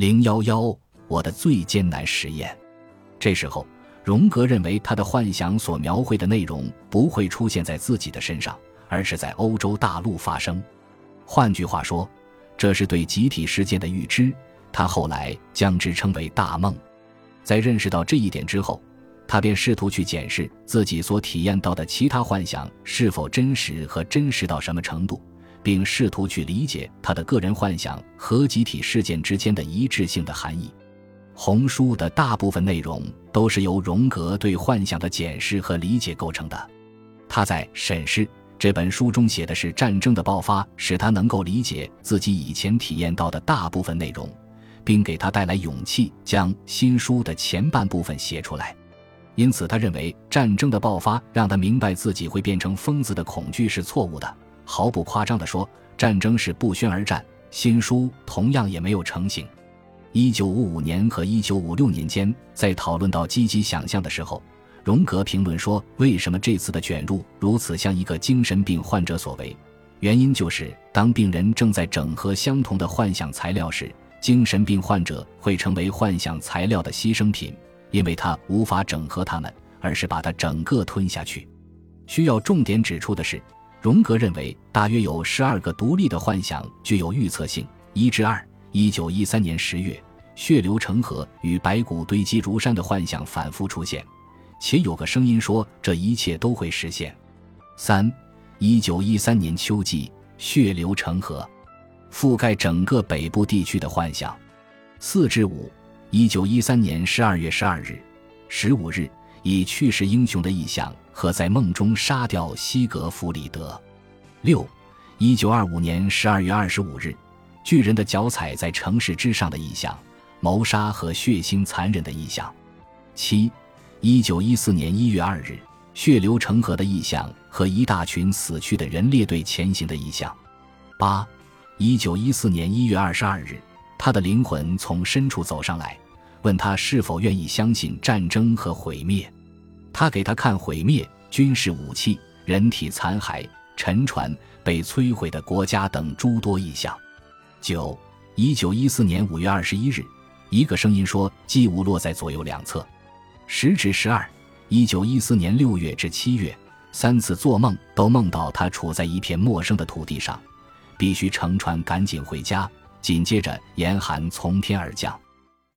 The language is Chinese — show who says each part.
Speaker 1: 零幺幺，我的最艰难实验。这时候，荣格认为他的幻想所描绘的内容不会出现在自己的身上，而是在欧洲大陆发生。换句话说，这是对集体事件的预知。他后来将之称为大梦。在认识到这一点之后，他便试图去检视自己所体验到的其他幻想是否真实和真实到什么程度，并试图去理解他的个人幻想和集体事件之间的一致性的含义。红书的大部分内容都是由荣格对幻想的检视和理解构成的。他在《审视》这本书中写的是战争的爆发使他能够理解自己以前体验到的大部分内容，并给他带来勇气将新书的前半部分写出来。因此，他认为战争的爆发让他明白自己会变成疯子的恐惧是错误的。毫不夸张地说，战争是不宣而战。新书同样也没有成型。一九五五年和一九五六年间，在讨论到积极想象的时候，荣格评论说：“为什么这次的卷入如此像一个精神病患者所为？原因就是当病人正在整合相同的幻想材料时，精神病患者会成为幻想材料的牺牲品。”因为他无法整合它们，而是把它整个吞下去。需要重点指出的是，荣格认为大约有十二个独立的幻想具有预测性。一至二，一九一三年十月，血流成河与白骨堆积如山的幻想反复出现，且有个声音说这一切都会实现。三，一九一三年秋季，血流成河，覆盖整个北部地区的幻想。四至五。一九一三年十二月十二日、十五日，以去世英雄的意象和在梦中杀掉西格弗里德。六，一九二五年十二月二十五日，巨人的脚踩在城市之上的意象，谋杀和血腥残忍的意象。七，一九一四年一月二日，血流成河的意象和一大群死去的人列队前行的意象。八，一九一四年一月二十二日。他的灵魂从深处走上来，问他是否愿意相信战争和毁灭。他给他看毁灭、军事武器、人体残骸、沉船、被摧毁的国家等诸多意象。九，一九一四年五月二十一日，一个声音说：“祭物落在左右两侧。”十至十二，一九一四年六月至七月，三次做梦都梦到他处在一片陌生的土地上，必须乘船赶紧回家。紧接着，严寒从天而降。